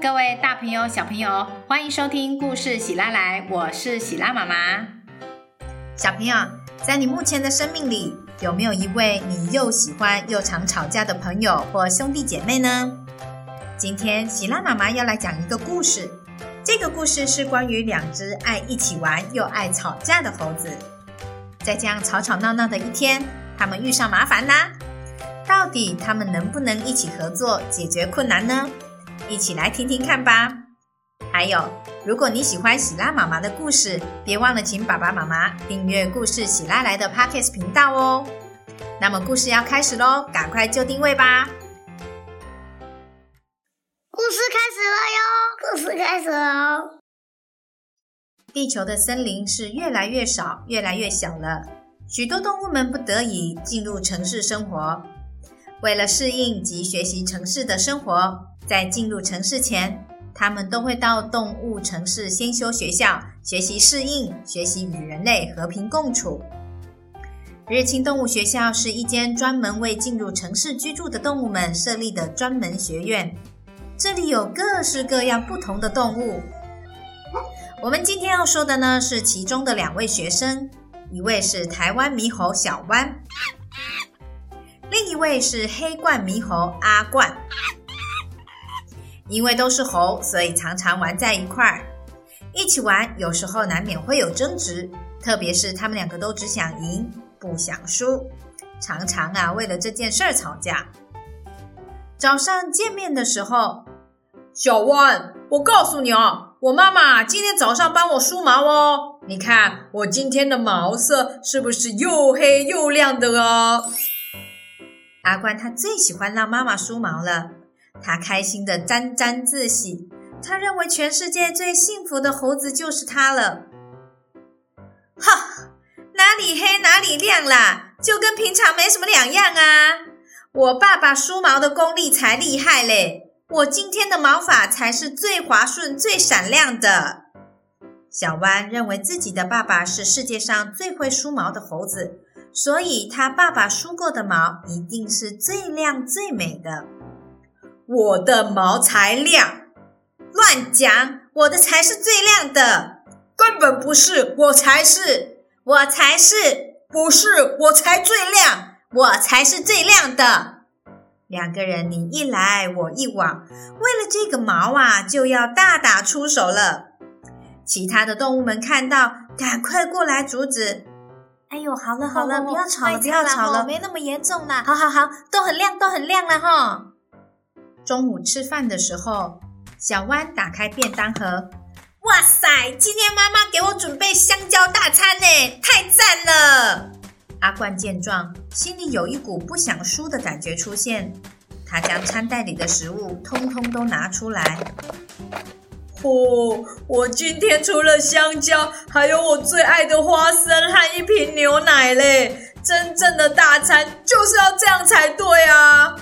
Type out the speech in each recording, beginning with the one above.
各位大朋友、小朋友，欢迎收听故事喜拉来，我是喜拉妈妈。小朋友，在你目前的生命里，有没有一位你又喜欢又常吵架的朋友或兄弟姐妹呢？今天喜拉妈妈要来讲一个故事，这个故事是关于两只爱一起玩又爱吵架的猴子。在这样吵吵闹闹的一天，他们遇上麻烦啦。到底他们能不能一起合作解决困难呢？一起来听听看吧。还有，如果你喜欢喜拉妈妈的故事，别忘了请爸爸妈妈订阅故事喜拉来的 Podcast 频道哦。那么故事要开始喽，赶快就定位吧。故事开始了哟，故事开始了。地球的森林是越来越少、越来越小了，许多动物们不得已进入城市生活。为了适应及学习城市的生活，在进入城市前，他们都会到动物城市先修学校，学习适应，学习与人类和平共处。日清动物学校是一间专门为进入城市居住的动物们设立的专门学院，这里有各式各样不同的动物。我们今天要说的呢，是其中的两位学生，一位是台湾猕猴小湾。另一位是黑冠猕猴阿冠，因为都是猴，所以常常玩在一块儿，一起玩，有时候难免会有争执，特别是他们两个都只想赢，不想输，常常啊为了这件事儿吵架。早上见面的时候，小万，我告诉你哦，我妈妈今天早上帮我梳毛哦，你看我今天的毛色是不是又黑又亮的哦？阿冠他最喜欢让妈妈梳毛了，他开心的沾沾自喜，他认为全世界最幸福的猴子就是他了。哈，哪里黑哪里亮啦，就跟平常没什么两样啊！我爸爸梳毛的功力才厉害嘞，我今天的毛发才是最滑顺、最闪亮的。小弯认为自己的爸爸是世界上最会梳毛的猴子。所以，他爸爸梳过的毛一定是最亮最美的。我的毛才亮，乱讲！我的才是最亮的，根本不是，我才是，我才是，不是，我才最亮，我才是最亮的。两个人你一来我一往，为了这个毛啊，就要大打出手了。其他的动物们看到，赶快过来阻止。哎呦，好了好了，不要吵了，不要吵了，没那么严重啦。好好好，都很亮，都很亮了哈。中午吃饭的时候，小弯打开便当盒，哇塞，今天妈妈给我准备香蕉大餐呢，太赞了！阿冠见状，心里有一股不想输的感觉出现，他将餐袋里的食物通通都拿出来。哦，我今天除了香蕉，还有我最爱的花生和一瓶牛奶嘞！真正的大餐就是要这样才对啊！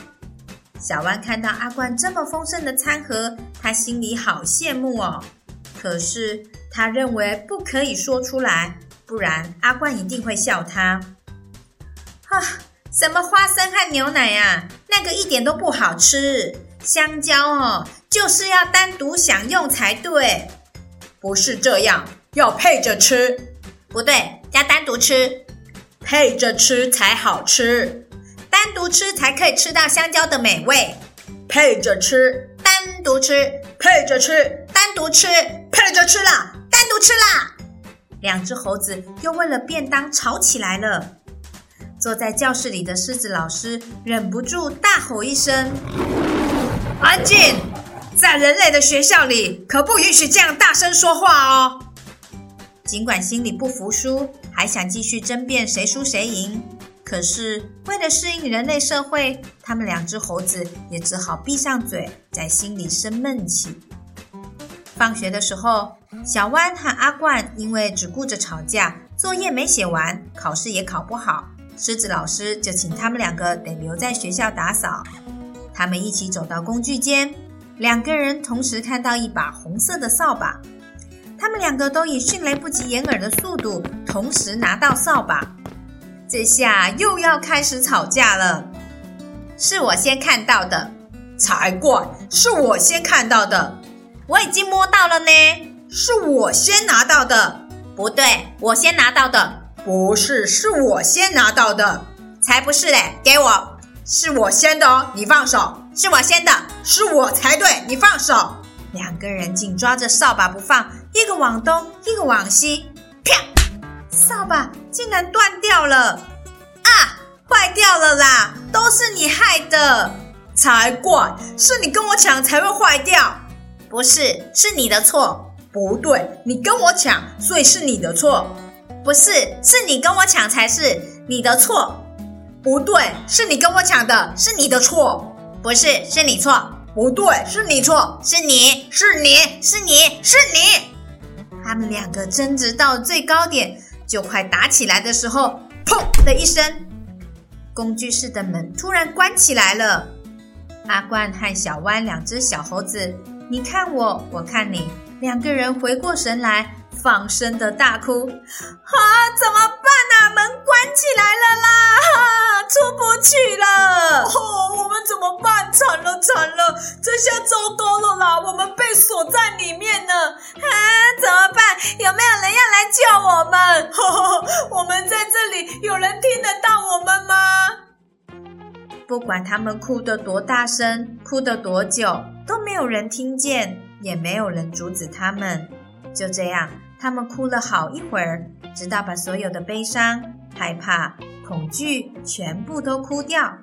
小弯看到阿冠这么丰盛的餐盒，他心里好羡慕哦。可是他认为不可以说出来，不然阿冠一定会笑他。啊，什么花生和牛奶呀？那个一点都不好吃。香蕉哦。就是要单独享用才对，不是这样，要配着吃。不对，要单独吃，配着吃才好吃。单独吃才可以吃到香蕉的美味。配着吃，单独吃，配着吃，单独吃，配着吃啦，单独吃啦。两只猴子又为了便当吵起来了。坐在教室里的狮子老师忍不住大吼一声：“安静！”在人类的学校里，可不允许这样大声说话哦。尽管心里不服输，还想继续争辩谁输谁赢，可是为了适应人类社会，他们两只猴子也只好闭上嘴，在心里生闷气。放学的时候，小弯和阿冠因为只顾着吵架，作业没写完，考试也考不好，狮子老师就请他们两个得留在学校打扫。他们一起走到工具间。两个人同时看到一把红色的扫把，他们两个都以迅雷不及掩耳的速度同时拿到扫把，这下又要开始吵架了。是我先看到的，才怪，是我先看到的，我已经摸到了呢。是我先拿到的，不对，我先拿到的。不是，是我先拿到的，才不是嘞！给我，是我先的哦，你放手。是我先的，是我才对，你放手。两个人紧抓着扫把不放，一个往东，一个往西，啪！扫把竟然断掉了！啊，坏掉了啦！都是你害的，才怪！是你跟我抢才会坏掉，不是，是你的错。不对，你跟我抢，所以是你的错。不是，是你跟我抢才是你的错。不对，是你跟我抢的，是你的错。不是，是你错。不对，是你错，是你是你是你是你。他们两个争执到最高点，就快打起来的时候，砰的一声，工具室的门突然关起来了。阿冠和小弯两只小猴子，你看我，我看你，两个人回过神来。放声的大哭，啊！怎么办啊？门关起来了啦，哈出不去了。哦，我们怎么办？惨了惨了，这下糟糕了啦！我们被锁在里面呢。啊，怎么办？有没有救我们？我们在这里，有人听得到我们吗？不管他们哭得多大声，哭得多久，都没有人听见，也没有人阻止他们。就这样。他们哭了好一会儿，直到把所有的悲伤、害怕、恐惧全部都哭掉。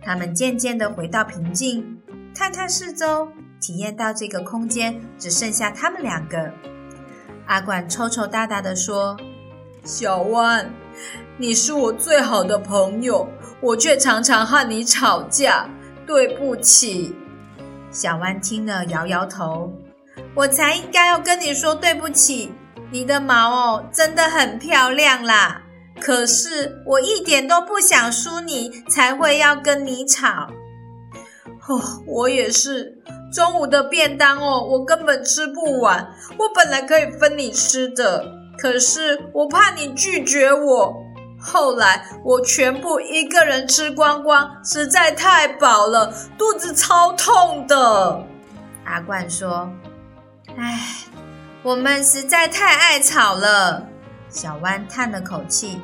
他们渐渐的回到平静，看看四周，体验到这个空间只剩下他们两个。阿管抽抽搭搭的说：“小弯，你是我最好的朋友，我却常常和你吵架，对不起。”小弯听了摇摇头：“我才应该要跟你说对不起。”你的毛哦，真的很漂亮啦！可是我一点都不想输你，才会要跟你吵。哦，我也是。中午的便当哦，我根本吃不完。我本来可以分你吃的，可是我怕你拒绝我。后来我全部一个人吃光光，实在太饱了，肚子超痛的。阿冠说：“唉。”我们实在太爱吵了，小弯叹了口气。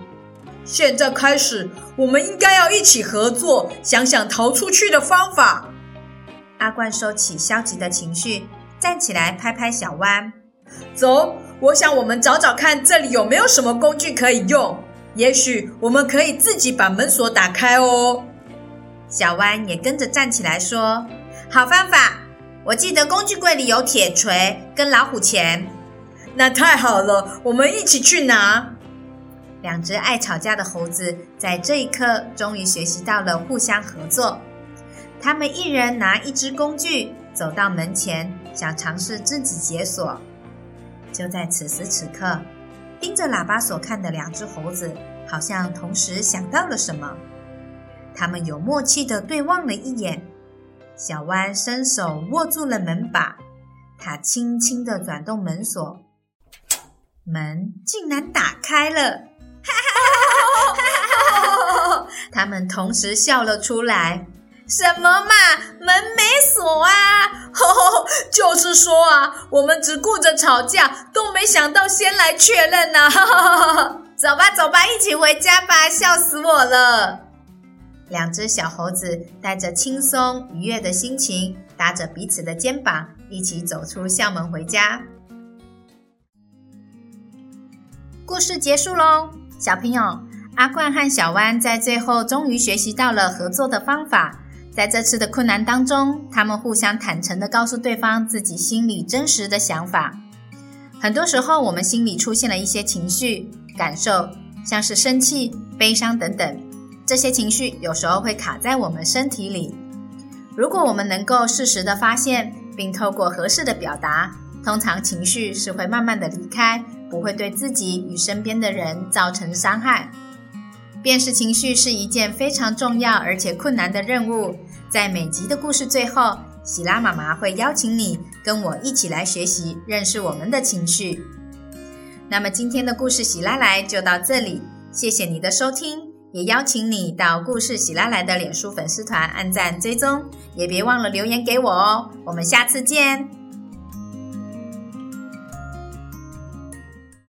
现在开始，我们应该要一起合作，想想逃出去的方法。阿冠收起消极的情绪，站起来拍拍小弯，走。我想我们找找看，这里有没有什么工具可以用？也许我们可以自己把门锁打开哦。小弯也跟着站起来说：“好方法。”我记得工具柜里有铁锤跟老虎钳，那太好了，我们一起去拿。两只爱吵架的猴子在这一刻终于学习到了互相合作。他们一人拿一只工具，走到门前，想尝试自己解锁。就在此时此刻，盯着喇叭所看的两只猴子好像同时想到了什么，他们有默契的对望了一眼。小弯伸手握住了门把，他轻轻的转动门锁，门竟然打开了！哈哈哈哈哈哈！他们同时笑了出来。什么嘛，门没锁啊！吼吼就是说啊，我们只顾着吵架，都没想到先来确认呐！走吧，走吧，一起回家吧！笑死我了。两只小猴子带着轻松愉悦的心情，搭着彼此的肩膀，一起走出校门回家。故事结束喽，小朋友，阿冠和小弯在最后终于学习到了合作的方法。在这次的困难当中，他们互相坦诚的告诉对方自己心里真实的想法。很多时候，我们心里出现了一些情绪感受，像是生气、悲伤等等。这些情绪有时候会卡在我们身体里。如果我们能够适时的发现，并透过合适的表达，通常情绪是会慢慢的离开，不会对自己与身边的人造成伤害。辨识情绪是一件非常重要而且困难的任务。在每集的故事最后，喜拉妈妈会邀请你跟我一起来学习认识我们的情绪。那么今天的故事喜拉来就到这里，谢谢你的收听。也邀请你到故事喜拉来的脸书粉丝团按赞追踪，也别忘了留言给我哦。我们下次见。